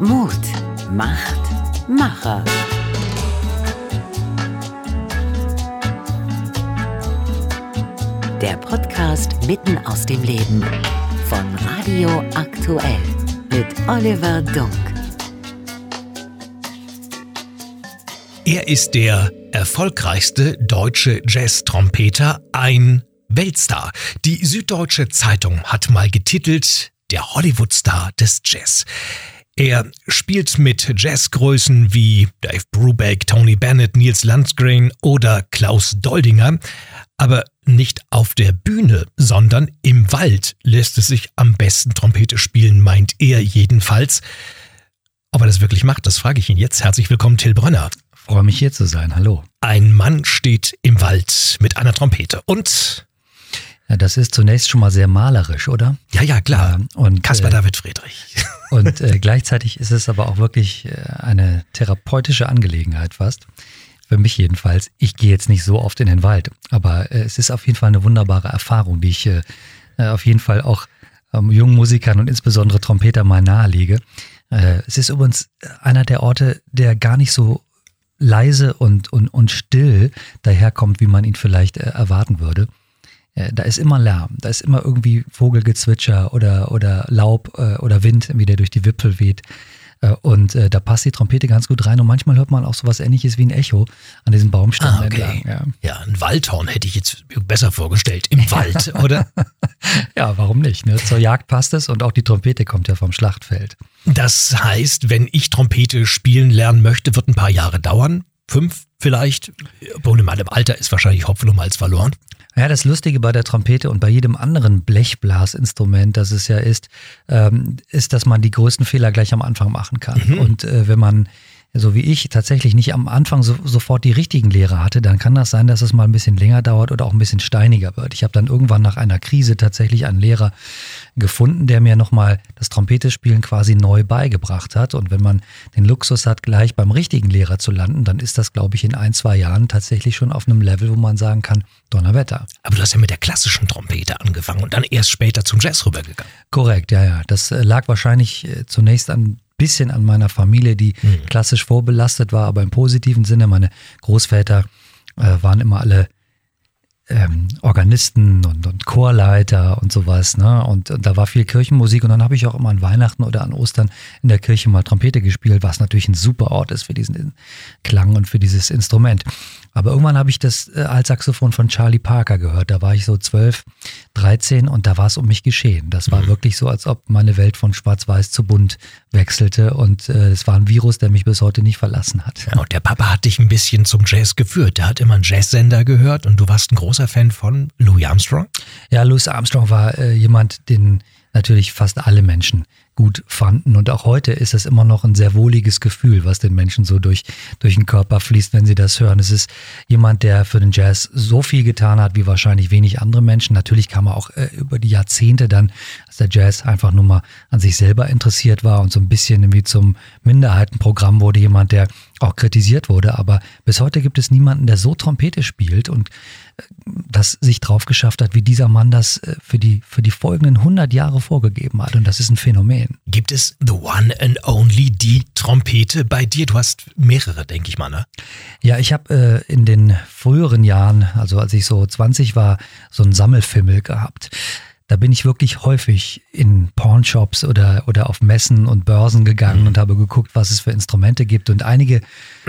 Mut macht Macher. Der Podcast mitten aus dem Leben von Radio Aktuell mit Oliver Dunk. Er ist der erfolgreichste deutsche Jazz-Trompeter, ein Weltstar. Die Süddeutsche Zeitung hat mal getitelt Der Hollywood-Star des Jazz. Er spielt mit Jazzgrößen wie Dave Brubeck, Tony Bennett, Niels Landgren oder Klaus Doldinger. Aber nicht auf der Bühne, sondern im Wald lässt es sich am besten Trompete spielen, meint er jedenfalls. Ob er das wirklich macht, das frage ich ihn jetzt. Herzlich willkommen, Till Brönner. Freue mich hier zu sein. Hallo. Ein Mann steht im Wald mit einer Trompete und ja, das ist zunächst schon mal sehr malerisch, oder? Ja, ja, klar. Ja, und, Caspar äh, David Friedrich. Und äh, gleichzeitig ist es aber auch wirklich äh, eine therapeutische Angelegenheit fast. Für mich jedenfalls. Ich gehe jetzt nicht so oft in den Wald, aber äh, es ist auf jeden Fall eine wunderbare Erfahrung, die ich äh, äh auf jeden Fall auch ähm, jungen Musikern und insbesondere Trompeter mal nahelege. Äh, es ist übrigens einer der Orte, der gar nicht so leise und, und, und still daherkommt, wie man ihn vielleicht äh, erwarten würde. Äh, da ist immer Lärm, da ist immer irgendwie Vogelgezwitscher oder, oder Laub äh, oder Wind, wie der durch die Wipfel weht. Äh, und äh, da passt die Trompete ganz gut rein. Und manchmal hört man auch sowas ähnliches wie ein Echo an diesem Baumstamm ah, okay. entlang. Ja. ja, ein Waldhorn hätte ich jetzt besser vorgestellt. Im Wald, oder? ja, warum nicht? Ne? Zur Jagd passt es und auch die Trompete kommt ja vom Schlachtfeld. Das heißt, wenn ich Trompete spielen lernen möchte, wird ein paar Jahre dauern. Fünf vielleicht. Obwohl in meinem Alter ist wahrscheinlich Hopfen um Hals verloren. Ja, das Lustige bei der Trompete und bei jedem anderen Blechblasinstrument, das es ja ist, ähm, ist, dass man die größten Fehler gleich am Anfang machen kann. Mhm. Und äh, wenn man so wie ich tatsächlich nicht am Anfang so, sofort die richtigen Lehrer hatte, dann kann das sein, dass es mal ein bisschen länger dauert oder auch ein bisschen steiniger wird. Ich habe dann irgendwann nach einer Krise tatsächlich einen Lehrer gefunden, der mir nochmal das Trompetespielen quasi neu beigebracht hat. Und wenn man den Luxus hat, gleich beim richtigen Lehrer zu landen, dann ist das, glaube ich, in ein, zwei Jahren tatsächlich schon auf einem Level, wo man sagen kann, Donnerwetter. Aber du hast ja mit der klassischen Trompete angefangen und dann erst später zum Jazz rübergegangen. Korrekt, ja, ja. Das äh, lag wahrscheinlich äh, zunächst an bisschen an meiner Familie, die mhm. klassisch vorbelastet war, aber im positiven Sinne. Meine Großväter äh, waren immer alle ähm, Organisten und, und, Chorleiter und sowas. Ne? Und, und, da war viel Kirchenmusik und dann habe ich auch immer an Weihnachten oder an Ostern in der Kirche mal Trompete gespielt, was natürlich ein super Ort ist für diesen Klang und für dieses Instrument. Aber irgendwann habe ich das äh, Altsaxophon von Charlie Parker gehört. Da war ich so 12, 13 und da war es um mich geschehen. Das war mhm. wirklich so, als ob meine Welt von schwarz-weiß zu bunt wechselte und äh, es war ein Virus, der mich bis heute nicht verlassen hat. Ja, und der Papa hat dich ein bisschen zum Jazz geführt. Der hat immer einen Jazzsender gehört und du warst ein großer Fan von Louis Armstrong? Ja, Louis Armstrong war äh, jemand, den natürlich fast alle Menschen gut fanden. Und auch heute ist es immer noch ein sehr wohliges Gefühl, was den Menschen so durch, durch den Körper fließt, wenn sie das hören. Es ist jemand, der für den Jazz so viel getan hat, wie wahrscheinlich wenig andere Menschen. Natürlich kam er auch äh, über die Jahrzehnte dann, als der Jazz einfach nur mal an sich selber interessiert war und so ein bisschen irgendwie zum Minderheitenprogramm wurde, jemand, der auch kritisiert wurde. Aber bis heute gibt es niemanden, der so Trompete spielt und das sich drauf geschafft hat, wie dieser Mann das äh, für die, für die folgenden 100 Jahre vorgegeben hat. Und das ist ein Phänomen. Gibt es The One and Only, die Trompete bei dir? Du hast mehrere, denke ich mal, ne? Ja, ich habe äh, in den früheren Jahren, also als ich so 20 war, so einen Sammelfimmel gehabt. Da bin ich wirklich häufig in Pornshops oder, oder auf Messen und Börsen gegangen mhm. und habe geguckt, was es für Instrumente gibt. Und einige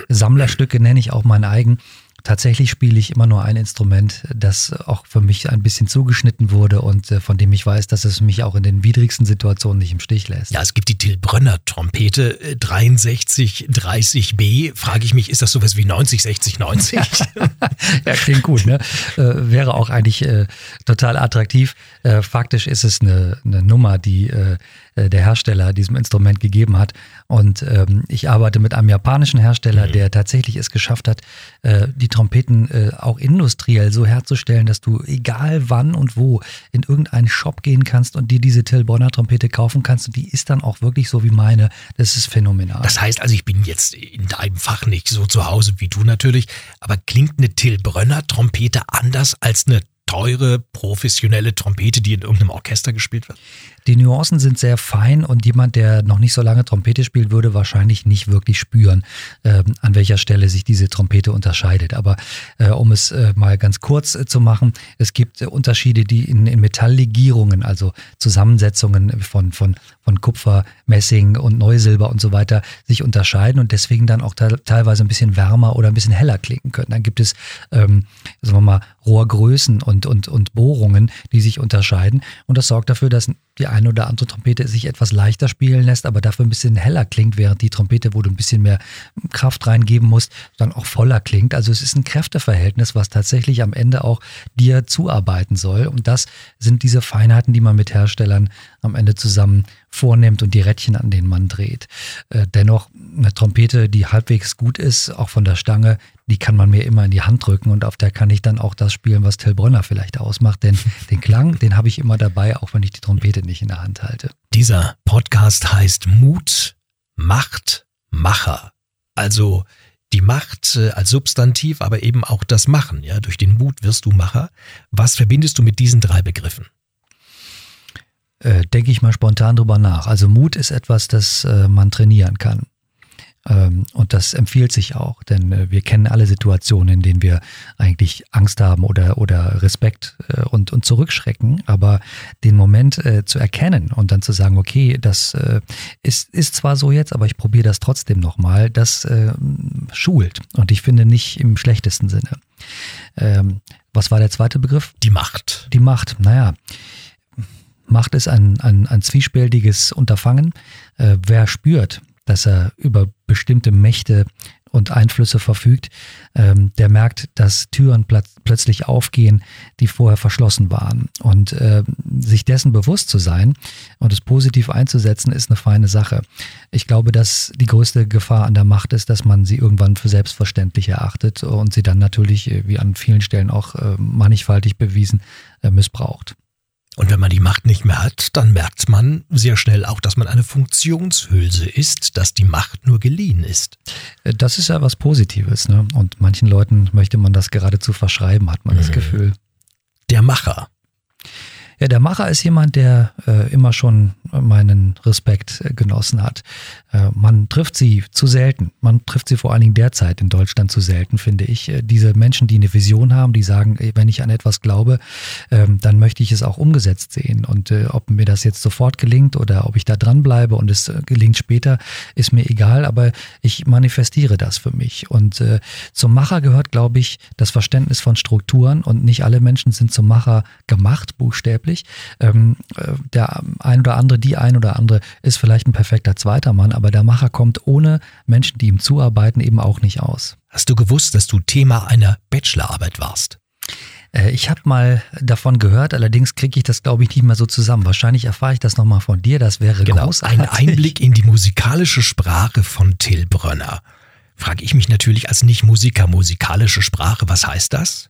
Sammlerstücke nenne ich auch mein eigen. Tatsächlich spiele ich immer nur ein Instrument, das auch für mich ein bisschen zugeschnitten wurde und äh, von dem ich weiß, dass es mich auch in den widrigsten Situationen nicht im Stich lässt. Ja, es gibt die Till Brönner Trompete 63 äh, 30B. Frage ich mich, ist das sowas wie 90 60 90? ja, klingt gut, ne? Äh, wäre auch eigentlich äh, total attraktiv. Äh, faktisch ist es eine, eine Nummer, die äh, der Hersteller diesem Instrument gegeben hat. Und ähm, ich arbeite mit einem japanischen Hersteller, mhm. der tatsächlich es geschafft hat, äh, die Trompeten äh, auch industriell so herzustellen, dass du egal wann und wo in irgendeinen Shop gehen kannst und dir diese Till Bonner Trompete kaufen kannst. Und die ist dann auch wirklich so wie meine. Das ist phänomenal. Das heißt also, ich bin jetzt in deinem Fach nicht so zu Hause wie du natürlich, aber klingt eine Till Brönner Trompete anders als eine teure, professionelle Trompete, die in irgendeinem Orchester gespielt wird? Die Nuancen sind sehr fein und jemand, der noch nicht so lange Trompete spielt, würde wahrscheinlich nicht wirklich spüren, äh, an welcher Stelle sich diese Trompete unterscheidet. Aber äh, um es äh, mal ganz kurz äh, zu machen, es gibt Unterschiede, die in, in Metalllegierungen, also Zusammensetzungen von, von, von Kupfer, Messing und Neusilber und so weiter, sich unterscheiden und deswegen dann auch teilweise ein bisschen wärmer oder ein bisschen heller klingen können. Dann gibt es, ähm, sagen wir mal, Rohrgrößen und, und, und Bohrungen, die sich unterscheiden. Und das sorgt dafür, dass die eine oder andere Trompete sich etwas leichter spielen lässt, aber dafür ein bisschen heller klingt, während die Trompete, wo du ein bisschen mehr Kraft reingeben musst, dann auch voller klingt. Also es ist ein Kräfteverhältnis, was tatsächlich am Ende auch dir zuarbeiten soll. Und das sind diese Feinheiten, die man mit Herstellern am Ende zusammen vornimmt und die Rädchen, an denen man dreht. Äh, dennoch eine Trompete, die halbwegs gut ist, auch von der Stange, die kann man mir immer in die Hand drücken und auf der kann ich dann auch das spielen, was Till Brönner vielleicht ausmacht. Denn den Klang, den habe ich immer dabei, auch wenn ich die Trompete nicht in der Hand halte. Dieser Podcast heißt Mut, Macht, Macher. Also die Macht äh, als Substantiv, aber eben auch das Machen. Ja, durch den Mut wirst du Macher. Was verbindest du mit diesen drei Begriffen? Äh, denke ich mal spontan drüber nach. Also Mut ist etwas, das äh, man trainieren kann. Ähm, und das empfiehlt sich auch, denn äh, wir kennen alle Situationen, in denen wir eigentlich Angst haben oder, oder Respekt äh, und, und zurückschrecken. Aber den Moment äh, zu erkennen und dann zu sagen, okay, das äh, ist, ist zwar so jetzt, aber ich probiere das trotzdem nochmal, das schult. Und ich finde nicht im schlechtesten Sinne. Ähm, was war der zweite Begriff? Die Macht. Die Macht, naja. Macht ist ein, ein, ein zwiespältiges Unterfangen. Äh, wer spürt, dass er über bestimmte Mächte und Einflüsse verfügt, ähm, der merkt, dass Türen pl plötzlich aufgehen, die vorher verschlossen waren. Und äh, sich dessen bewusst zu sein und es positiv einzusetzen, ist eine feine Sache. Ich glaube, dass die größte Gefahr an der Macht ist, dass man sie irgendwann für selbstverständlich erachtet und sie dann natürlich, äh, wie an vielen Stellen auch äh, mannigfaltig bewiesen, äh, missbraucht. Und wenn man die Macht nicht mehr hat, dann merkt man sehr schnell auch, dass man eine Funktionshülse ist, dass die Macht nur geliehen ist. Äh, das ist ja was Positives, ne? Und manchen Leuten möchte man das geradezu verschreiben, hat man mhm. das Gefühl. Der Macher. Ja, der Macher ist jemand, der äh, immer schon meinen Respekt äh, genossen hat. Äh, man trifft sie zu selten. Man trifft sie vor allen Dingen derzeit in Deutschland zu selten, finde ich. Äh, diese Menschen, die eine Vision haben, die sagen, wenn ich an etwas glaube, ähm, dann möchte ich es auch umgesetzt sehen. Und äh, ob mir das jetzt sofort gelingt oder ob ich da dranbleibe und es äh, gelingt später, ist mir egal, aber ich manifestiere das für mich. Und zum Macher gehört, glaube ich, das Verständnis von Strukturen und nicht alle Menschen sind zum Macher gemacht, buchstäblich. Ähm, äh, der ein oder andere, die ein oder andere ist vielleicht ein perfekter zweiter Mann, aber der Macher kommt ohne Menschen, die ihm zuarbeiten, eben auch nicht aus. Hast du gewusst, dass du Thema einer Bachelorarbeit warst? Äh, ich habe mal davon gehört, allerdings kriege ich das, glaube ich, nicht mehr so zusammen. Wahrscheinlich erfahre ich das nochmal von dir, das wäre genau, großartig. Ein Einblick in die musikalische Sprache von Till Brönner. Frage ich mich natürlich als Nicht-Musiker, musikalische Sprache, was heißt das?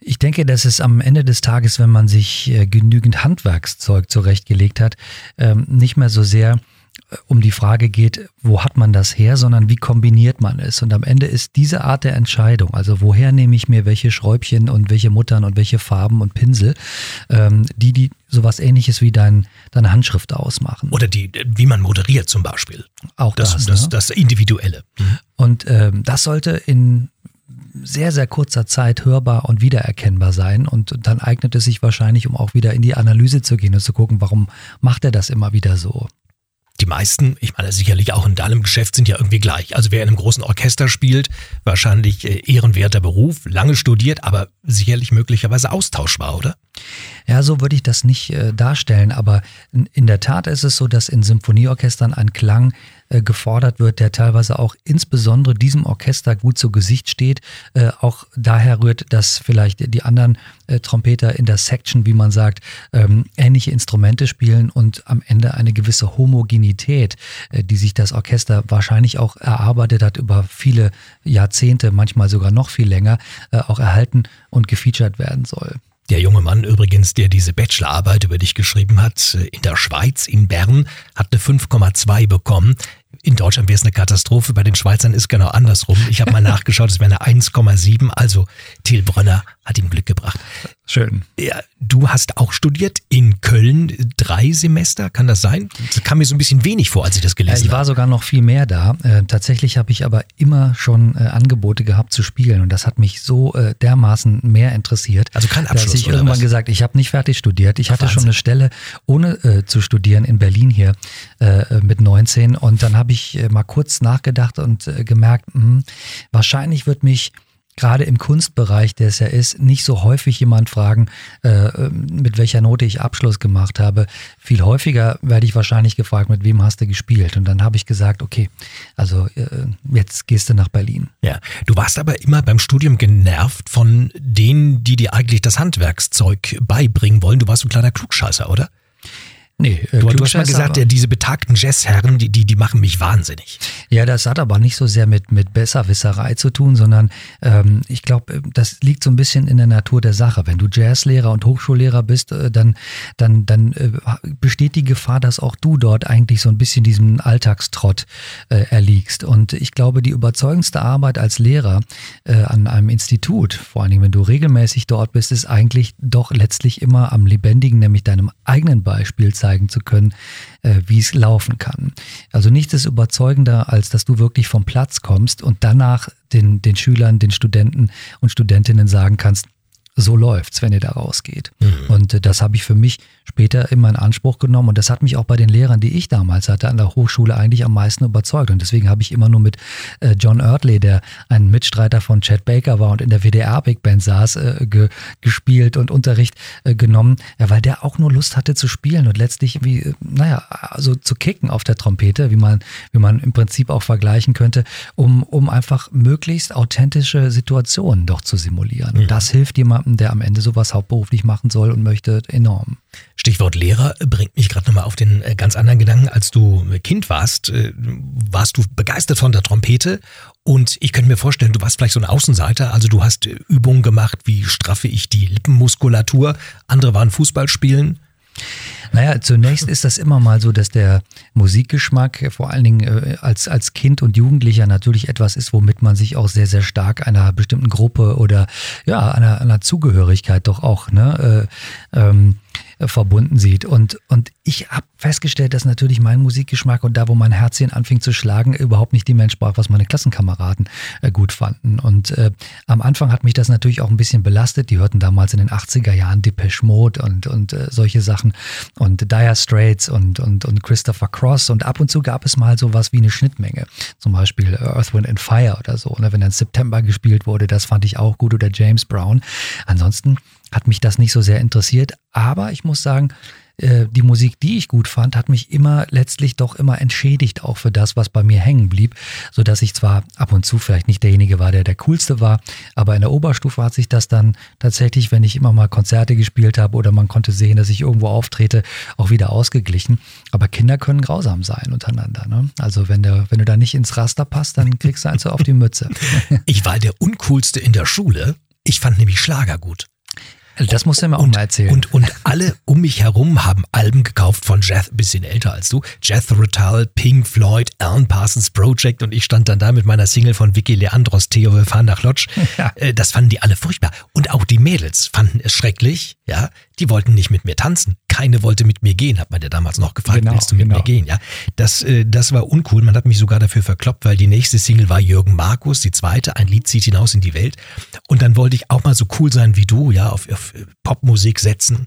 Ich denke, dass es am Ende des Tages, wenn man sich äh, genügend Handwerkszeug zurechtgelegt hat, ähm, nicht mehr so sehr um die Frage geht, wo hat man das her, sondern wie kombiniert man es. Und am Ende ist diese Art der Entscheidung, also woher nehme ich mir welche Schräubchen und welche Muttern und welche Farben und Pinsel, ähm, die, die sowas ähnliches wie dein, deine Handschrift ausmachen. Oder die, wie man moderiert zum Beispiel. Auch das. Das, das, ne? das Individuelle. Mhm. Und ähm, das sollte in sehr, sehr kurzer Zeit hörbar und wiedererkennbar sein. Und dann eignet es sich wahrscheinlich, um auch wieder in die Analyse zu gehen und zu gucken, warum macht er das immer wieder so die meisten, ich meine sicherlich auch in deinem Geschäft, sind ja irgendwie gleich. Also wer in einem großen Orchester spielt, wahrscheinlich äh, ehrenwerter Beruf, lange studiert, aber sicherlich möglicherweise austauschbar, oder? Ja, so würde ich das nicht äh, darstellen, aber in, in, der Tat ist es so, dass in Symphonieorchestern ein Klang äh, gefordert wird, der teilweise auch insbesondere diesem Orchester gut zu Gesicht steht. Äh, auch daher rührt, dass vielleicht die anderen äh, Trompeter in der Section, wie man sagt, ähm, ähnliche Instrumente spielen und am Ende eine gewisse Homogenität, äh, die sich das Orchester wahrscheinlich auch erarbeitet hat über viele Jahrzehnte, manchmal sogar noch viel länger, äh, auch erhalten und gefeatured werden soll. Der junge Mann übrigens, der diese Bachelorarbeit über dich geschrieben hat, in der Schweiz, in Bern, hat eine 5,2 bekommen. In Deutschland wäre es eine Katastrophe, bei den Schweizern ist genau andersrum. Ich habe mal nachgeschaut, es wäre eine 1,7, also Till Brönner hat ihm Glück gebracht. Schön. Ja, du hast auch studiert in Köln, drei Semester, kann das sein? Das kam mir so ein bisschen wenig vor, als ich das gelesen habe. Ich war sogar noch viel mehr da. Äh, tatsächlich habe ich aber immer schon äh, Angebote gehabt zu spielen und das hat mich so äh, dermaßen mehr interessiert. Also kein Abschluss, Dass ich irgendwann was? gesagt, ich habe nicht fertig studiert. Ich hatte schon Wahnsinn. eine Stelle, ohne äh, zu studieren in Berlin hier äh, mit 19 und dann habe ich äh, mal kurz nachgedacht und äh, gemerkt, mh, wahrscheinlich wird mich gerade im Kunstbereich, der es ja ist, nicht so häufig jemand fragen, äh, mit welcher Note ich Abschluss gemacht habe. Viel häufiger werde ich wahrscheinlich gefragt, mit wem hast du gespielt? Und dann habe ich gesagt, okay, also äh, jetzt gehst du nach Berlin. Ja, du warst aber immer beim Studium genervt von denen, die dir eigentlich das Handwerkszeug beibringen wollen. Du warst ein kleiner Klugscheißer, oder? Nee, äh, Du, du hast mal gesagt, aber- diese betagten Jazzherren, die, die, die machen mich wahnsinnig. Ja, das hat aber nicht so sehr mit, mit Besserwisserei zu tun, sondern ähm, ich glaube, das liegt so ein bisschen in der Natur der Sache. Wenn du Jazzlehrer und Hochschullehrer bist, äh, dann, dann, dann äh, besteht die Gefahr, dass auch du dort eigentlich so ein bisschen diesem Alltagstrott äh, erliegst. Und ich glaube, die überzeugendste Arbeit als Lehrer äh, an einem Institut, vor allen Dingen, wenn du regelmäßig dort bist, ist eigentlich doch letztlich immer am lebendigen, nämlich deinem eigenen Beispiel zeigen zu können, äh, wie es laufen kann. Also nichts ist überzeugender, als dass du wirklich vom Platz kommst und danach den, den Schülern, den Studenten und Studentinnen sagen kannst, so läuft's, wenn ihr da rausgeht. Und äh, das habe ich für mich später immer in Anspruch genommen und das hat mich auch bei den Lehrern, die ich damals hatte an der Hochschule eigentlich am meisten überzeugt und deswegen habe ich immer nur mit äh, John Ertley, der ein Mitstreiter von Chad Baker war und in der WDR Big Band saß, äh, ge gespielt und Unterricht äh, genommen, ja, weil der auch nur Lust hatte zu spielen und letztlich wie, naja, also zu kicken auf der Trompete, wie man, wie man im Prinzip auch vergleichen könnte, um, um einfach möglichst authentische Situationen doch zu simulieren. Und das hilft jemandem, der am Ende sowas hauptberuflich machen soll und möchte, enorm. Stichwort Lehrer bringt mich gerade nochmal auf den äh, ganz anderen Gedanken. Als du Kind warst, äh, warst du begeistert von der Trompete und ich könnte mir vorstellen, du warst vielleicht so ein Außenseiter. Also du hast äh, Übungen gemacht, wie straffe ich die Lippenmuskulatur. Andere waren Fußball spielen. Naja, zunächst ist das immer mal so, dass der Musikgeschmack äh, vor allen Dingen äh, als, als Kind und Jugendlicher natürlich etwas ist, womit man sich auch sehr, sehr stark einer bestimmten Gruppe oder ja, einer, einer Zugehörigkeit doch auch ne, äh, ähm, äh, verbunden sieht. Und, und ich habe festgestellt, dass natürlich mein Musikgeschmack und da, wo mein Herzchen anfing zu schlagen, überhaupt nicht dem entsprach, was meine Klassenkameraden äh, gut fanden. Und äh, am Anfang hat mich das natürlich auch ein bisschen belastet. Die hörten damals in den 80er Jahren Depeche Mode und, und äh, solche Sachen und Dire Straits und, und, und Christopher Cross und ab und zu gab es mal sowas wie eine Schnittmenge. Zum Beispiel Earth, Wind and Fire oder so. Ne? Wenn dann September gespielt wurde, das fand ich auch gut oder James Brown. Ansonsten hat mich das nicht so sehr interessiert, aber ich muss sagen, äh, die Musik, die ich gut fand, hat mich immer letztlich doch immer entschädigt auch für das, was bei mir hängen blieb, so dass ich zwar ab und zu vielleicht nicht derjenige war, der der coolste war, aber in der Oberstufe hat sich das dann tatsächlich, wenn ich immer mal Konzerte gespielt habe oder man konnte sehen, dass ich irgendwo auftrete, auch wieder ausgeglichen. Aber Kinder können grausam sein untereinander. Ne? Also wenn du, wenn du da nicht ins Raster passt, dann kriegst du eins auf die Mütze. Ich war der uncoolste in der Schule. Ich fand nämlich Schlager gut. Das musst du mir auch und, mal erzählen. Und, und alle um mich herum haben Alben gekauft von Jeth, bisschen älter als du, Jethro Tull, Pink Floyd, Alan Parsons Project und ich stand dann da mit meiner Single von Vicky Leandros, Theo, wir fahren nach Lodge. Ja. Äh, Das fanden die alle furchtbar. Und auch die Mädels fanden es schrecklich, ja. Die wollten nicht mit mir tanzen. Keine wollte mit mir gehen, hat man ja damals noch gefragt, Genau, willst du mit genau. mir gehen, ja. Das, äh, das war uncool. Man hat mich sogar dafür verkloppt, weil die nächste Single war Jürgen Markus, die zweite, ein Lied zieht hinaus in die Welt. Und dann wollte ich auch mal so cool sein wie du, ja, auf, auf äh, Popmusik setzen.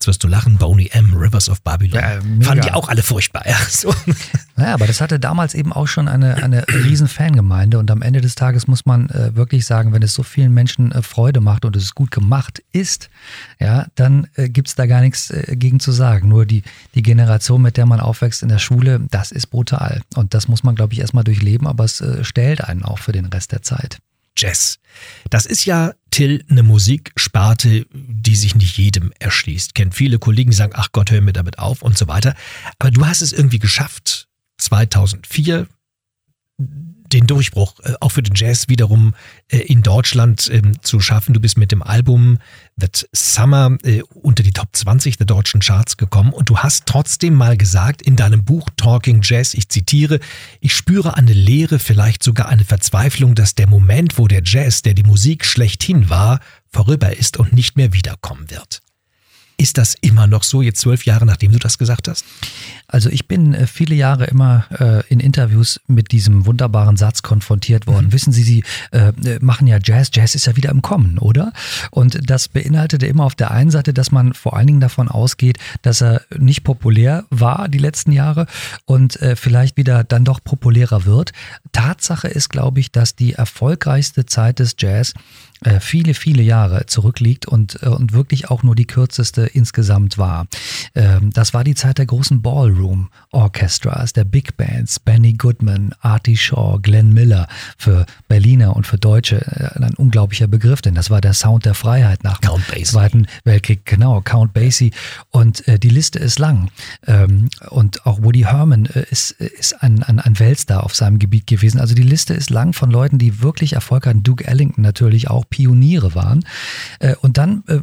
Jetzt wirst du lachen, Boney M, Rivers of Babylon. Ja, mega. Fanden die auch alle furchtbar, ja. So. Naja, aber das hatte damals eben auch schon eine, eine riesen Fangemeinde und am Ende des Tages muss man äh, wirklich sagen, wenn es so vielen Menschen äh, Freude macht und es gut gemacht ist, ja, dann äh, gibt's da gar nichts äh, gegen zu sagen. Nur die, die Generation, mit der man aufwächst in der Schule, das ist brutal. Und das muss man, glaube ich, erstmal durchleben, aber es äh, stellt einen auch für den Rest der Zeit. Jazz. Das ist ja, Till, eine Musiksparte, die sich nicht jedem erschließt. Kennt viele Kollegen, die sagen, ach Gott, hör mir damit auf und so weiter. Aber du hast es irgendwie geschafft, 2004 den Durchbruch äh, auch für den Jazz wiederum äh, in Deutschland ähm, zu schaffen. Du bist mit dem Album That Summer äh, unter die Top 20 der deutschen Charts gekommen und du hast trotzdem mal gesagt in deinem Buch Talking Jazz, ich zitiere, ich spüre eine Leere, vielleicht sogar eine Verzweiflung, dass der Moment, wo der Jazz, der die Musik schlechthin war, vorüber ist und nicht mehr wiederkommen wird. Ist das immer noch so, jetzt zwölf Jahre nachdem du das gesagt hast? Also ich bin äh, viele Jahre immer äh, in Interviews mit diesem wunderbaren Satz konfrontiert worden. Mhm. Wissen Sie, Sie äh, machen ja Jazz, Jazz ist ja wieder im Kommen, oder? Und das beinhaltete immer auf der einen Seite, dass man vor allen Dingen davon ausgeht, dass er nicht populär war die letzten Jahre und äh, vielleicht wieder dann doch populärer wird. Tatsache ist, glaube ich, dass die erfolgreichste Zeit des Jazz viele, viele Jahre zurückliegt und, äh, und wirklich auch nur die kürzeste insgesamt war. Ähm, das war die Zeit der großen Ballroom Orchestras, der Big Bands, Benny Goodman, Artie Shaw, Glenn Miller, für Berliner und für Deutsche äh, ein unglaublicher Begriff, denn das war der Sound der Freiheit nach dem Zweiten Weltkrieg. Genau, Count Basie. Und äh, die Liste ist lang. Ähm, und auch Woody Herman äh, ist, ist ein, ein, ein Weltstar auf seinem Gebiet gewesen. Also die Liste ist lang von Leuten, die wirklich Erfolg hatten. Duke Ellington natürlich auch Pioniere waren. Äh, und dann äh,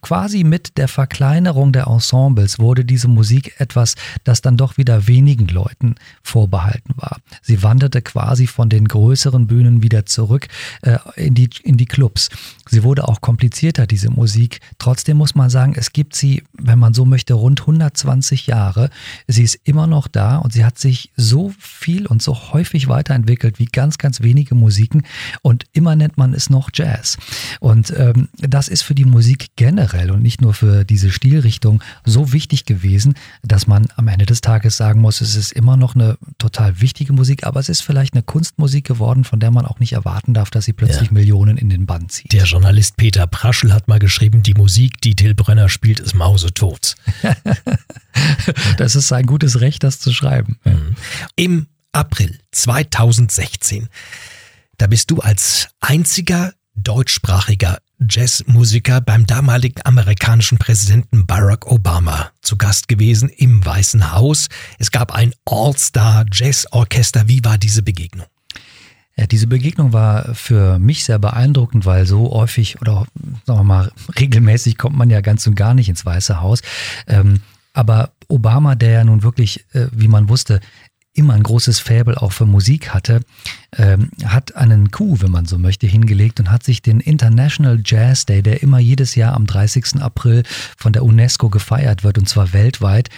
quasi mit der Verkleinerung der Ensembles wurde diese Musik etwas, das dann doch wieder wenigen Leuten vorbehalten war. Sie wanderte quasi von den größeren Bühnen wieder zurück äh, in, die, in die Clubs. Sie wurde auch komplizierter, diese Musik. Trotzdem muss man sagen, es gibt sie, wenn man so möchte, rund 120 Jahre. Sie ist immer noch da und sie hat sich so viel und so häufig weiterentwickelt wie ganz, ganz wenige Musiken. Und immer nennt man es noch Jazz. Jazz. Und ähm, das ist für die Musik generell und nicht nur für diese Stilrichtung so wichtig gewesen, dass man am Ende des Tages sagen muss, es ist immer noch eine total wichtige Musik, aber es ist vielleicht eine Kunstmusik geworden, von der man auch nicht erwarten darf, dass sie plötzlich ja. Millionen in den Band zieht. Der Journalist Peter Praschel hat mal geschrieben, die Musik, die Till Brenner spielt, ist mausetot. das ist sein gutes Recht, das zu schreiben. Mhm. Im April 2016 da bist du als einziger deutschsprachiger Jazzmusiker beim damaligen amerikanischen Präsidenten Barack Obama zu Gast gewesen im Weißen Haus. Es gab ein All-Star-Jazz-Orchester. Wie war diese Begegnung? Ja, diese Begegnung war für mich sehr beeindruckend, weil so häufig oder sagen wir mal regelmäßig kommt man ja ganz und gar nicht ins Weiße Haus. Ähm, aber Obama, der ja nun wirklich, äh, wie man wusste, immer ein großes Faible auch für Musik hatte, ähm, hat einen Coup, wenn man so möchte, hingelegt und hat sich den International Jazz Day, der immer jedes Jahr am 30. April von der UNESCO gefeiert wird, und zwar weltweit,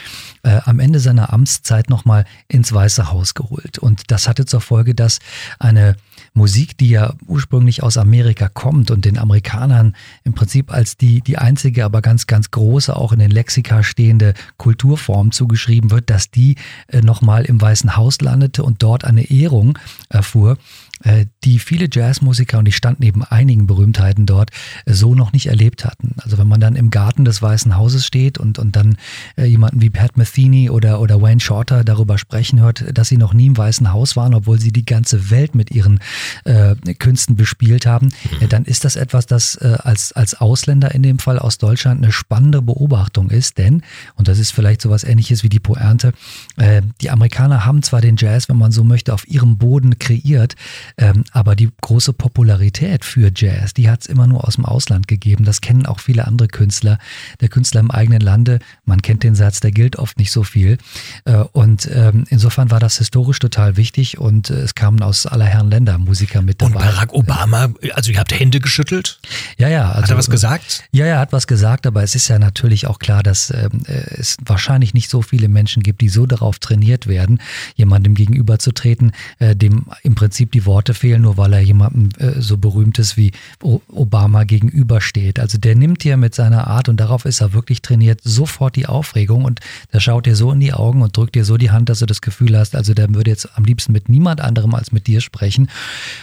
äh, am Ende seiner Amtszeit nochmal ins Weiße Haus geholt. Und das hatte zur Folge, dass eine Musik, die ja ursprünglich aus Amerika kommt und den Amerikanern im Prinzip als die, die einzige, aber ganz, ganz große, auch in den Lexika stehende Kulturform zugeschrieben wird, dass die äh, nochmal im Weißen Haus landete und dort eine Ehrung erfuhr. Äh, die viele Jazzmusiker, und ich stand neben einigen Berühmtheiten dort, äh, so noch nicht erlebt hatten. Also wenn man dann im Garten des Weißen Hauses steht und, und dann äh, jemanden wie Pat Metheny oder, oder Wayne Shorter darüber sprechen hört, dass sie noch nie im Weißen Haus waren, obwohl sie die ganze Welt mit ihren äh, Künsten bespielt haben, mhm. dann ist das etwas, das äh, als, als Ausländer in dem Fall aus Deutschland eine spannende Beobachtung ist, denn, und das ist vielleicht so was ähnliches wie die Poernte, äh, die Amerikaner haben zwar den Jazz, wenn man so möchte, auf ihrem Boden kreiert, ähm, aber die große Popularität für Jazz, die hat es immer nur aus dem Ausland gegeben. Das kennen auch viele andere Künstler. Der Künstler im eigenen Lande, man kennt den Satz, der gilt oft nicht so viel. Äh, und ähm, insofern war das historisch total wichtig und äh, es kamen aus aller Herren Länder Musiker mit dabei. Und Barack Obama, also ihr habt Hände geschüttelt? Ja, ja. Also, hat er was gesagt? Ja, ja, er hat was gesagt, aber es ist ja natürlich auch klar, dass ähm, äh, es wahrscheinlich nicht so viele Menschen gibt, die so darauf trainiert werden, jemandem gegenüberzutreten, äh, dem im Prinzip die Worte Worte fehlen, nur weil er jemandem äh, so berühmtes wie Obama gegenübersteht. Also der nimmt dir mit seiner Art und darauf ist er wirklich trainiert, sofort die Aufregung und der schaut dir so in die Augen und drückt dir so die Hand, dass du das Gefühl hast, also der würde jetzt am liebsten mit niemand anderem als mit dir sprechen.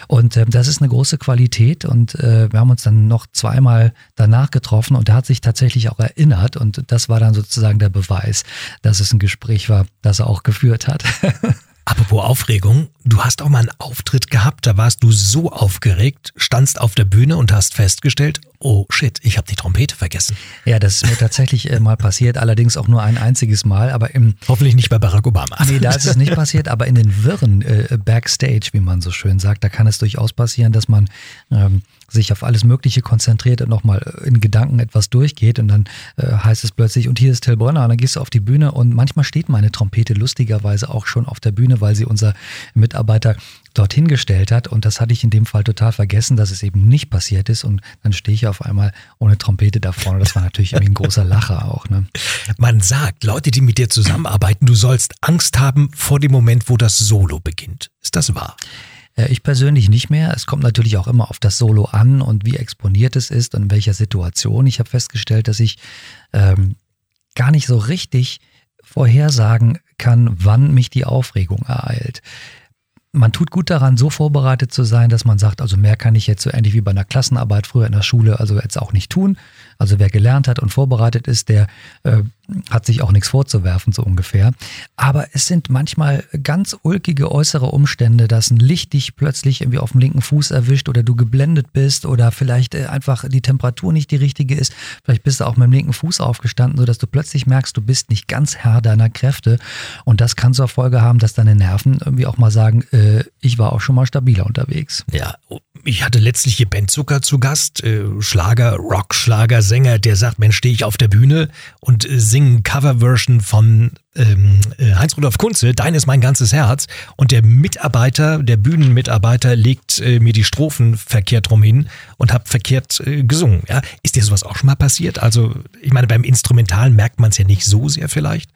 Und äh, das ist eine große Qualität und äh, wir haben uns dann noch zweimal danach getroffen und er hat sich tatsächlich auch erinnert und das war dann sozusagen der Beweis, dass es ein Gespräch war, das er auch geführt hat. Apropos Aufregung, du hast auch mal einen Auftritt gehabt, da warst du so aufgeregt, standst auf der Bühne und hast festgestellt, oh shit, ich habe die Trompete vergessen. Ja, das ist mir tatsächlich äh, mal passiert, allerdings auch nur ein einziges Mal, aber im Hoffentlich nicht bei Barack Obama. Nee, da ist es nicht passiert, aber in den Wirren äh, Backstage, wie man so schön sagt, da kann es durchaus passieren, dass man ähm, sich auf alles Mögliche konzentriert und nochmal in Gedanken etwas durchgeht und dann äh, heißt es plötzlich, und hier ist Till Brönner und dann gehst du auf die Bühne und manchmal steht meine Trompete lustigerweise auch schon auf der Bühne, weil sie unser Mitarbeiter dorthin gestellt hat und das hatte ich in dem Fall total vergessen, dass es eben nicht passiert ist und dann stehe ich auf einmal ohne Trompete da vorne. Das war natürlich irgendwie ein großer Lacher auch. Ne? Man sagt, Leute, die mit dir zusammenarbeiten, du sollst Angst haben vor dem Moment, wo das Solo beginnt. Ist das wahr? Äh, Ich persönlich nicht mehr. Es kommt natürlich auch immer auf das Solo an und wie exponiert es ist und in welcher Situation. Ich habe festgestellt, dass ich ähm, gar nicht so richtig vorhersagen kann, wann mich die Aufregung ereilt. Man tut gut daran, so vorbereitet zu sein, dass man sagt, also mehr kann ich jetzt so ähnlich wie bei einer Klassenarbeit früher in der Schule also jetzt auch nicht tun. Also wer gelernt hat und vorbereitet ist, der äh, hat sich auch nichts vorzuwerfen, so ungefähr. Aber es sind manchmal ganz ulkige äußere Umstände, dass ein Licht dich plötzlich irgendwie auf dem linken Fuß erwischt oder du geblendet bist oder vielleicht äh, einfach die Temperatur nicht die richtige ist. Vielleicht bist du auch mit dem linken Fuß aufgestanden, sodass du plötzlich merkst, du bist nicht ganz Herr deiner Kräfte. Und das kann zur Folge haben, dass deine Nerven irgendwie auch mal sagen, äh, ich war auch schon mal stabiler unterwegs. Ja, ich hatte letztlich hier Ben Zucker zu Gast, äh, Schlager, Rock-Schlager, Sänger, der sagt, Mensch, stehe ich auf der Bühne und äh, singe Coverversion von ähm, äh, Heinz-Rudolf Kunze, Dein ist mein ganzes Herz. Und der Mitarbeiter, der Bühnenmitarbeiter legt äh, mir die Strophen verkehrt rum hin und hab verkehrt äh, gesungen. Ja? Ist dir sowas auch schon mal passiert? Also, ich meine, beim Instrumentalen merkt man es ja nicht so sehr vielleicht.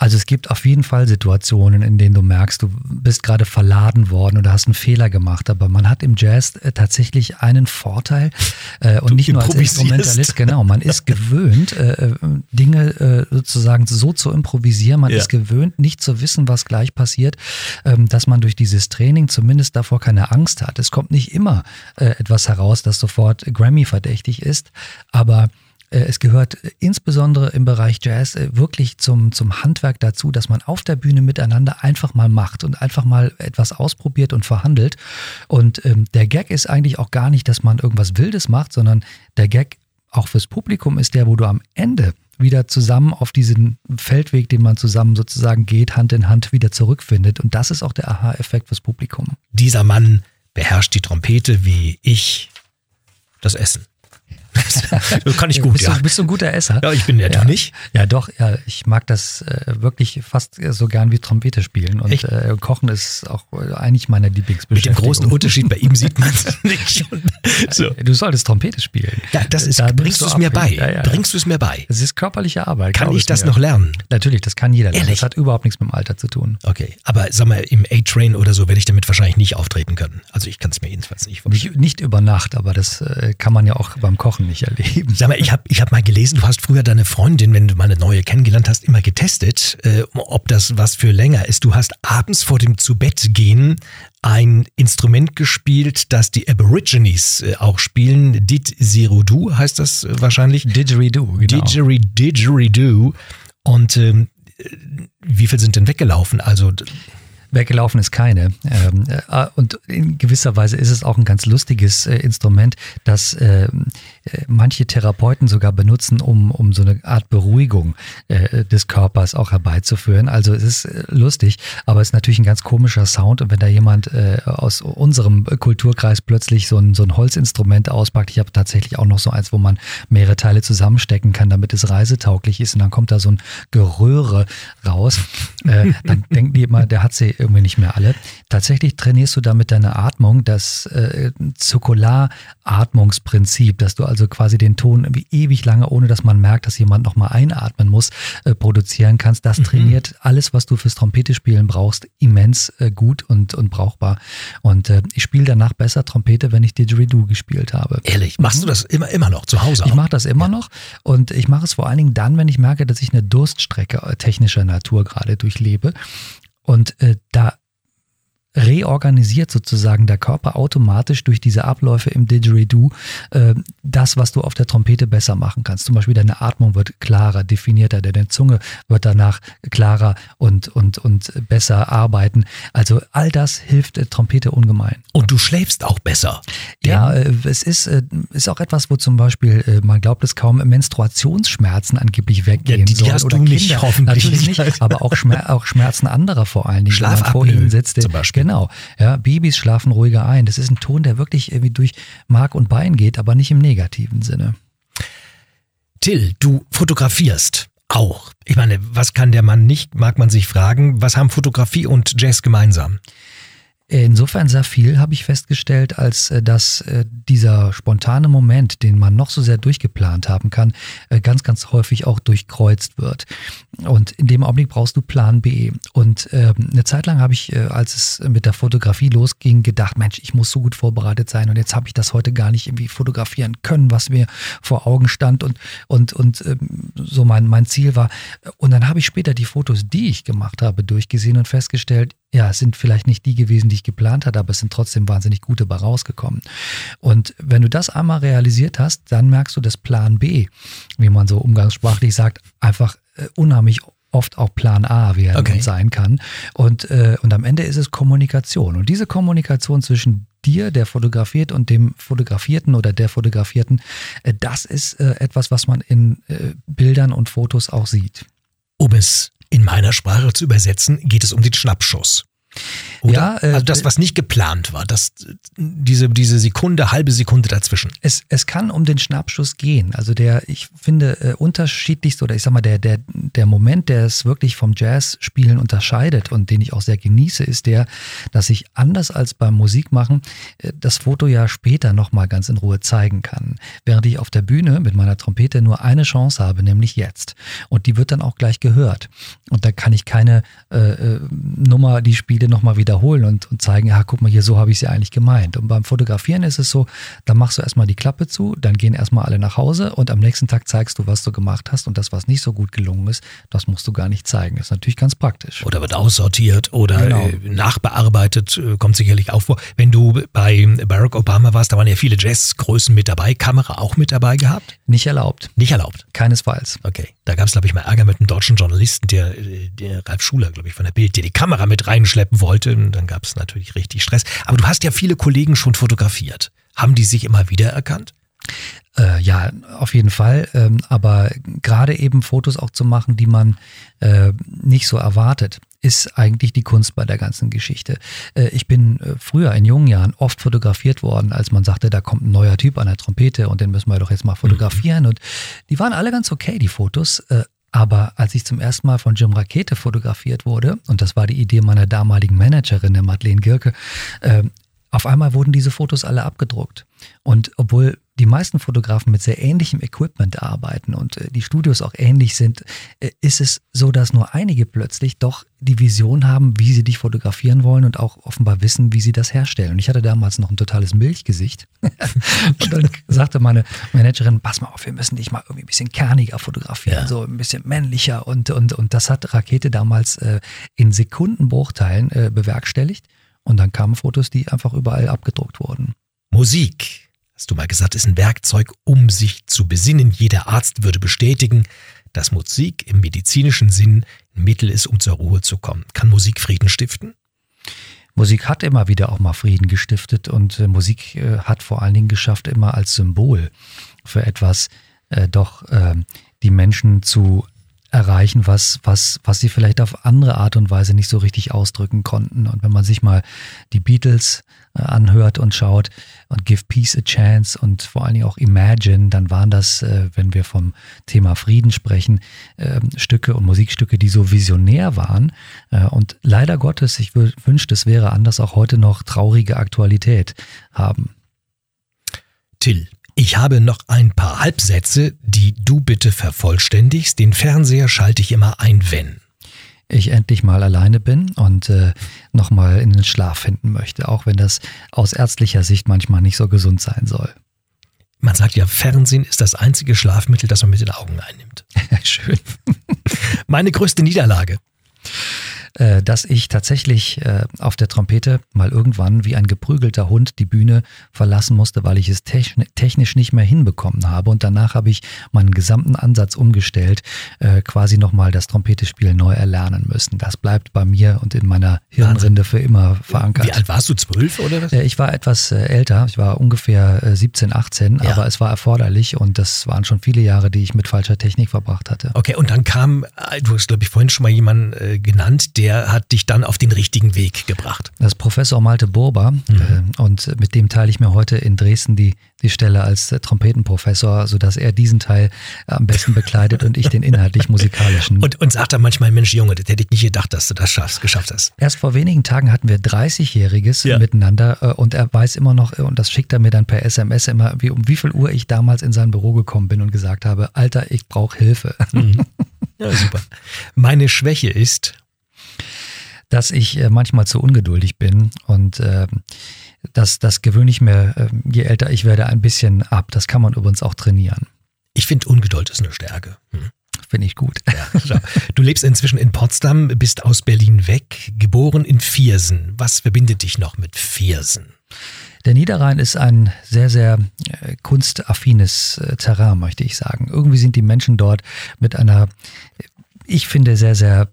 Also es gibt auf jeden Fall Situationen, in denen du merkst, du bist gerade verladen worden oder hast einen Fehler gemacht. Aber man hat im Jazz äh, tatsächlich einen Vorteil äh, und Du nicht nur als. Instrumentalist, genau. Man ist gewöhnt, äh, äh, Dinge äh, sozusagen so zu improvisieren. Man Ja. ist gewöhnt, nicht zu wissen, was gleich passiert, ähm, dass man durch dieses Training zumindest davor keine Angst hat. Es kommt nicht immer äh, etwas heraus, das sofort Grammy verdächtig ist, aber es gehört insbesondere im Bereich Jazz äh, wirklich zum, zum Handwerk dazu, dass man auf der Bühne miteinander einfach mal macht und einfach mal etwas ausprobiert und verhandelt. Und ähm, der Gag ist eigentlich auch gar nicht, dass man irgendwas Wildes macht, sondern der Gag auch fürs Publikum ist der, wo du am Ende wieder zusammen auf diesen Feldweg, den man zusammen sozusagen geht, Hand in Hand wieder zurückfindet. Und das ist auch der Aha-Effekt fürs Publikum. Dieser Mann beherrscht die Trompete wie ich das Essen. das kann ich gut, bist, ja. du, bist du ein guter Esser? Ja, ich bin ja, du nicht. Ja, doch, ja, ich mag das äh, wirklich fast so gern wie Trompete spielen. Und äh, Kochen ist auch äh, eigentlich meine Mit dem Lieblingsbeschäftigung. großen Unterschied, bei ihm sieht man es nicht. So. Du solltest Trompete spielen. Ja, das ist, Da bringst du es mir bei. Ja, ja. Bringst du es mir bei. Es ist körperliche Arbeit. Kann ich das mir. noch lernen? Natürlich, das kann jeder lernen. Ehrlich? Das hat überhaupt nichts mit dem Alter zu tun. Okay, aber sag mal, im A-Train oder so werde ich damit wahrscheinlich nicht auftreten können. Also ich kann es mir jedenfalls nicht vorstellen. Nicht, nicht über Nacht, aber das äh, kann man ja auch beim Kochen nicht erleben. Sag mal, ich habe ich hab mal gelesen, du hast früher deine Freundin, wenn du mal eine neue kennengelernt hast, immer getestet, äh, ob das was für länger ist. Du hast abends vor dem Zubettgehen ein Instrument gespielt, das die Aborigines äh, auch spielen. Didgeridoo heißt das äh, wahrscheinlich. Didgeridoo, genau. Didgeri, Didgeridoo. Und ähm, äh, wie viel sind denn weggelaufen? Also Weggelaufen ist keine. Ähm, äh, und in gewisser Weise ist es auch ein ganz lustiges äh, Instrument, das ähm, äh, manche Therapeuten sogar benutzen, um, um so eine Art Beruhigung äh, des Körpers auch herbeizuführen. Also es ist äh, lustig, aber es ist natürlich ein ganz komischer Sound. Und wenn da jemand äh, aus unserem Kulturkreis plötzlich so ein, so ein Holzinstrument auspackt, ich habe tatsächlich auch noch so eins, wo man mehrere Teile zusammenstecken kann, damit es reisetauglich ist. Und dann kommt da so ein Geröhre raus. Äh, dann denken die immer, der hat sie irgendwie nicht mehr alle. Tatsächlich trainierst du damit deine Atmung, das äh, Zirkularatmungsprinzip, dass du also quasi den Ton irgendwie ewig lange, ohne dass man merkt, dass jemand nochmal einatmen muss, äh, produzieren kannst. Das trainiert alles, was du fürs Trompete spielen brauchst, immens äh, gut und, und brauchbar. Und äh, ich spiele danach besser Trompete, wenn ich Didgeridoo gespielt habe. ehrlich, machst du das immer, immer noch zu Hause? Ich auch? mache das immer noch und ich mache es vor allen Dingen dann, wenn ich merke, dass ich eine Durststrecke äh, technischer Natur gerade durchlebe. Und äh, da reorganisiert sozusagen der Körper automatisch durch diese Abläufe im Didgeridoo äh, das, was du auf der Trompete besser machen kannst. Zum Beispiel deine Atmung wird klarer, definierter, deine Zunge wird danach klarer und, und, und besser arbeiten. Also all das hilft der Trompete ungemein. Und du schläfst auch besser. Ja, äh, es ist, äh, ist auch etwas, wo zum Beispiel, äh, man glaubt es kaum, Menstruationsschmerzen angeblich weggehen ja, die, die sollen. Hast oder du Kinder. nicht, hoffentlich Natürlich nicht, aber auch, Schmer auch Schmerzen anderer vor allen Dingen. Schlafapnoe sitzt, zum Beispiel. Genau. Ja, Babys schlafen ruhiger ein. Das ist ein Ton, der wirklich irgendwie durch Mark und Bein geht, aber nicht im negativen Sinne. Till, du fotografierst auch. Ich meine, was kann der Mann nicht, mag man sich fragen. Was haben Fotografie und Jazz gemeinsam? Insofern sehr viel habe ich festgestellt, als äh, dass äh, dieser spontane Moment, den man noch so sehr durchgeplant haben kann, äh, ganz, ganz häufig auch durchkreuzt wird. Und in dem Augenblick brauchst du Plan B. Und ähm, eine Zeit lang habe ich, als es mit der Fotografie losging, gedacht, Mensch, ich muss so gut vorbereitet sein und jetzt habe ich das heute gar nicht irgendwie fotografieren können, was mir vor Augen stand und, und, und ähm, so mein, mein Ziel war. Und dann habe ich später die Fotos, die ich gemacht habe, durchgesehen und festgestellt, ja, es sind vielleicht nicht die gewesen, die ich geplant hatte, aber es sind trotzdem wahnsinnig gute bei rausgekommen. Und wenn du das einmal realisiert hast, dann merkst du, dass Plan B, wie man so umgangssprachlich sagt, einfach äh, unheimlich oft auch Plan A werden okay. sein kann. Und, äh, und am Ende ist es Kommunikation. Und diese Kommunikation zwischen dir, der fotografiert, und dem Fotografierten oder der Fotografierten, äh, das ist äh, etwas, was man in äh, Bildern und Fotos auch sieht. Um es in meiner Sprache zu übersetzen, geht es um den Schnappschuss. Oder? Ja, äh, also das, was nicht geplant war, das, diese, diese Sekunde, halbe Sekunde dazwischen. Es, es kann um den Schnappschuss gehen. Also der, ich finde, äh, unterschiedlichst oder ich sag mal, der, der, der Moment, der es wirklich vom Jazz-Spielen unterscheidet und den ich auch sehr genieße, ist der, dass ich anders als beim Musikmachen äh, das Foto ja später nochmal ganz in Ruhe zeigen kann. Während ich auf der Bühne mit meiner Trompete nur eine Chance habe, nämlich jetzt. Und die wird dann auch gleich gehört. Und da kann ich keine äh, äh Nummer, die spiele, nochmal wieder wiederholen und, und zeigen, ja, guck mal hier, so habe ich sie eigentlich gemeint. Und beim Fotografieren ist es so, dann machst du erstmal die Klappe zu, dann gehen erstmal alle nach Hause und am nächsten Tag zeigst du, was du gemacht hast und das, was nicht so gut gelungen ist, das musst du gar nicht zeigen. Das ist natürlich ganz praktisch. Oder wird aussortiert oder genau. Äh, nachbearbeitet, äh, kommt sicherlich auch vor. Wenn du bei Barack Obama warst, da waren ja viele Jazzgrößen mit dabei, Kamera auch mit dabei gehabt? Nicht erlaubt. Nicht erlaubt? Keinesfalls. Okay. Da gab es, glaube ich, mal Ärger mit einem deutschen Journalisten, der, der Ralf Schuler, glaube ich, von der Bild, der die Kamera mit reinschleppen wollte. Und dann gab es natürlich richtig Stress. Aber du hast ja viele Kollegen schon fotografiert. Haben die sich immer wieder erkannt? Äh, ja, auf jeden Fall. Ähm, aber gerade eben Fotos auch zu machen, die man äh, nicht so erwartet, ist eigentlich die Kunst bei der ganzen Geschichte. Äh, ich bin äh, früher in jungen Jahren oft fotografiert worden, als man sagte, da kommt ein neuer Typ an der Trompete und den müssen wir doch jetzt mal fotografieren. Mhm. Und die waren alle ganz okay, die Fotos. Aber als ich zum ersten Mal von Jim Rakete fotografiert wurde, und das war die Idee meiner damaligen Managerin, der Madeleine Girke, äh, auf einmal wurden diese Fotos alle abgedruckt. Und obwohl die meisten Fotografen mit sehr ähnlichem Equipment arbeiten und äh, die Studios auch ähnlich sind, äh, ist es so, dass nur einige plötzlich doch die Vision haben, wie sie dich fotografieren wollen und auch offenbar wissen, wie sie das herstellen. Und ich hatte damals noch ein totales Milchgesicht. und dann sagte meine Managerin, pass mal auf, wir müssen dich mal irgendwie ein bisschen kerniger fotografieren, ja. so ein bisschen männlicher. Und, und, und das hat Rakete damals äh, in Sekundenbruchteilen äh, bewerkstelligt. Und dann kamen Fotos, die einfach überall abgedruckt wurden. Musik hast du mal gesagt, ist ein Werkzeug, um sich zu besinnen. Jeder Arzt würde bestätigen, dass Musik im medizinischen Sinn ein Mittel ist, um zur Ruhe zu kommen. Kann Musik Frieden stiften? Musik hat immer wieder auch mal Frieden gestiftet und äh, Musik äh, hat vor allen Dingen geschafft, immer als Symbol für etwas äh, doch ähm, die Menschen zu erreichen, was, was, was sie vielleicht auf andere Art und Weise nicht so richtig ausdrücken konnten. Und wenn man sich mal die Beatles anhört und schaut und Give Peace a Chance und vor allen Dingen auch Imagine, dann waren das, äh, wenn wir vom Thema Frieden sprechen, äh, Stücke und Musikstücke, die so visionär waren. Äh, und leider Gottes, ich wünschte, es wäre anders, auch heute noch traurige Aktualität haben. Till, ich habe noch ein paar Halbsätze, die du bitte vervollständigst. Den Fernseher schalte ich immer ein, wenn ich endlich mal alleine bin und äh, nochmal in den Schlaf finden möchte, auch wenn das aus ärztlicher Sicht manchmal nicht so gesund sein soll. Man sagt ja, Fernsehen ist das einzige Schlafmittel, das man mit den Augen einnimmt. Schön. Meine größte Niederlage. Äh, dass ich tatsächlich äh, auf der Trompete mal irgendwann wie ein geprügelter Hund die Bühne verlassen musste, weil ich es technisch nicht mehr hinbekommen habe. Und danach habe ich meinen gesamten Ansatz umgestellt, äh, quasi nochmal das Trompetespiel neu erlernen müssen. Das bleibt bei mir und in meiner Hirnrinde für immer verankert. Wie alt warst du? Zwölf oder was? Äh, ich war etwas äh, älter. Ich war ungefähr 17, 18, ja. aber es war erforderlich und das waren schon viele Jahre, die ich mit falscher Technik verbracht hatte. Okay, und dann kam, du hast, glaube ich, vorhin schon mal jemanden äh, genannt, der hat dich dann auf den richtigen Weg gebracht. Das ist Professor Malte Burber mhm. äh, und mit dem teile ich mir heute in Dresden die, die Stelle als äh, Trompetenprofessor, sodass er diesen Teil am besten bekleidet und ich den inhaltlich-musikalischen. Und, und sagt dann manchmal, Mensch Junge, das hätte ich nicht gedacht, dass du das schaffst, geschafft hast. Erst vor wenigen Tagen hatten wir 30-Jähriges ja. miteinander äh, und er weiß immer noch, und das schickt er mir dann per SMS immer, wie, um wie viel Uhr ich damals in sein Büro gekommen bin und gesagt habe, Alter, ich brauche Hilfe. Mhm. Ja, super. Meine Schwäche ist, dass ich äh, manchmal zu ungeduldig bin und äh, das, das gewöhne ich mir, äh, je älter ich werde, ein bisschen ab. Das kann man übrigens auch trainieren. Ich finde, Ungeduld ist eine Stärke. Hm. Finde ich gut. Ja, du lebst inzwischen in Potsdam, bist aus Berlin weg, geboren in Viersen. Was verbindet dich noch mit Viersen? Der Niederrhein ist ein sehr, sehr äh, kunstaffines äh, Terrain, möchte ich sagen. Irgendwie sind die Menschen dort mit einer ich finde, sehr, sehr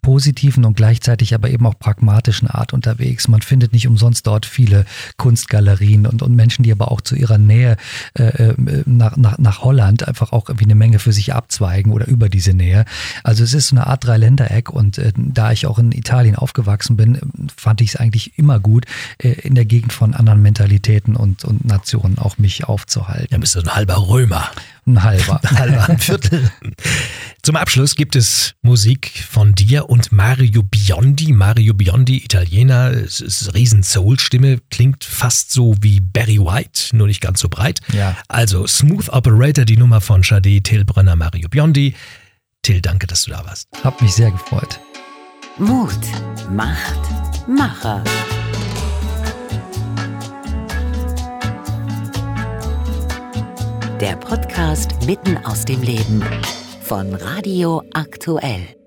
positiven und gleichzeitig aber eben auch pragmatischen Art unterwegs. Man findet nicht umsonst dort viele Kunstgalerien und, und Menschen, die aber auch zu ihrer Nähe äh, äh, nach, nach, nach Holland einfach auch irgendwie eine Menge für sich abzweigen oder über diese Nähe. Also es ist so eine Art Dreiländereck und äh, da ich auch in Italien aufgewachsen bin, fand ich es eigentlich immer gut, äh, in der Gegend von anderen Mentalitäten und, und Nationen auch mich aufzuhalten. Ja, bist du ein halber Römer. Ein halber. Ein halber, ein Viertel. Zum Abschluss gibt es Musik von dir und Mario Biondi. Mario Biondi, Italiener, es ist riesen Soul-Stimme, klingt fast so wie Barry White, nur nicht ganz so breit. Ja. Also Smooth Operator, die Nummer von Shade, Till Brenner, Mario Biondi. Till, danke, dass du da warst. Hab mich sehr gefreut. Mut macht Macher. Der Podcast mitten aus dem Leben von Radio Aktuell.